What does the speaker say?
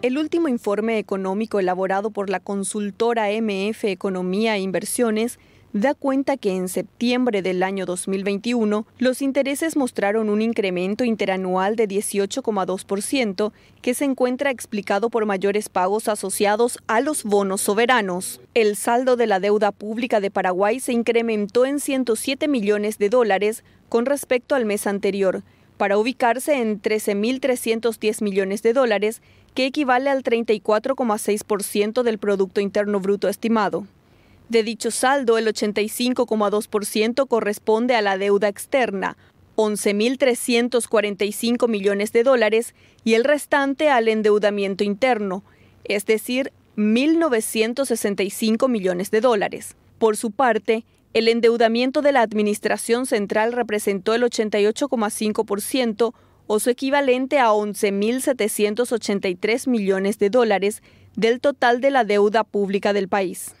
El último informe económico elaborado por la consultora MF Economía e Inversiones da cuenta que en septiembre del año 2021 los intereses mostraron un incremento interanual de 18,2% que se encuentra explicado por mayores pagos asociados a los bonos soberanos. El saldo de la deuda pública de Paraguay se incrementó en 107 millones de dólares con respecto al mes anterior, para ubicarse en 13.310 millones de dólares, que equivale al 34,6% del Producto Interno Bruto estimado. De dicho saldo, el 85,2% corresponde a la deuda externa, 11.345 millones de dólares, y el restante al endeudamiento interno, es decir, 1.965 millones de dólares. Por su parte, el endeudamiento de la Administración Central representó el 88,5% o su equivalente a 11.783 millones de dólares del total de la deuda pública del país.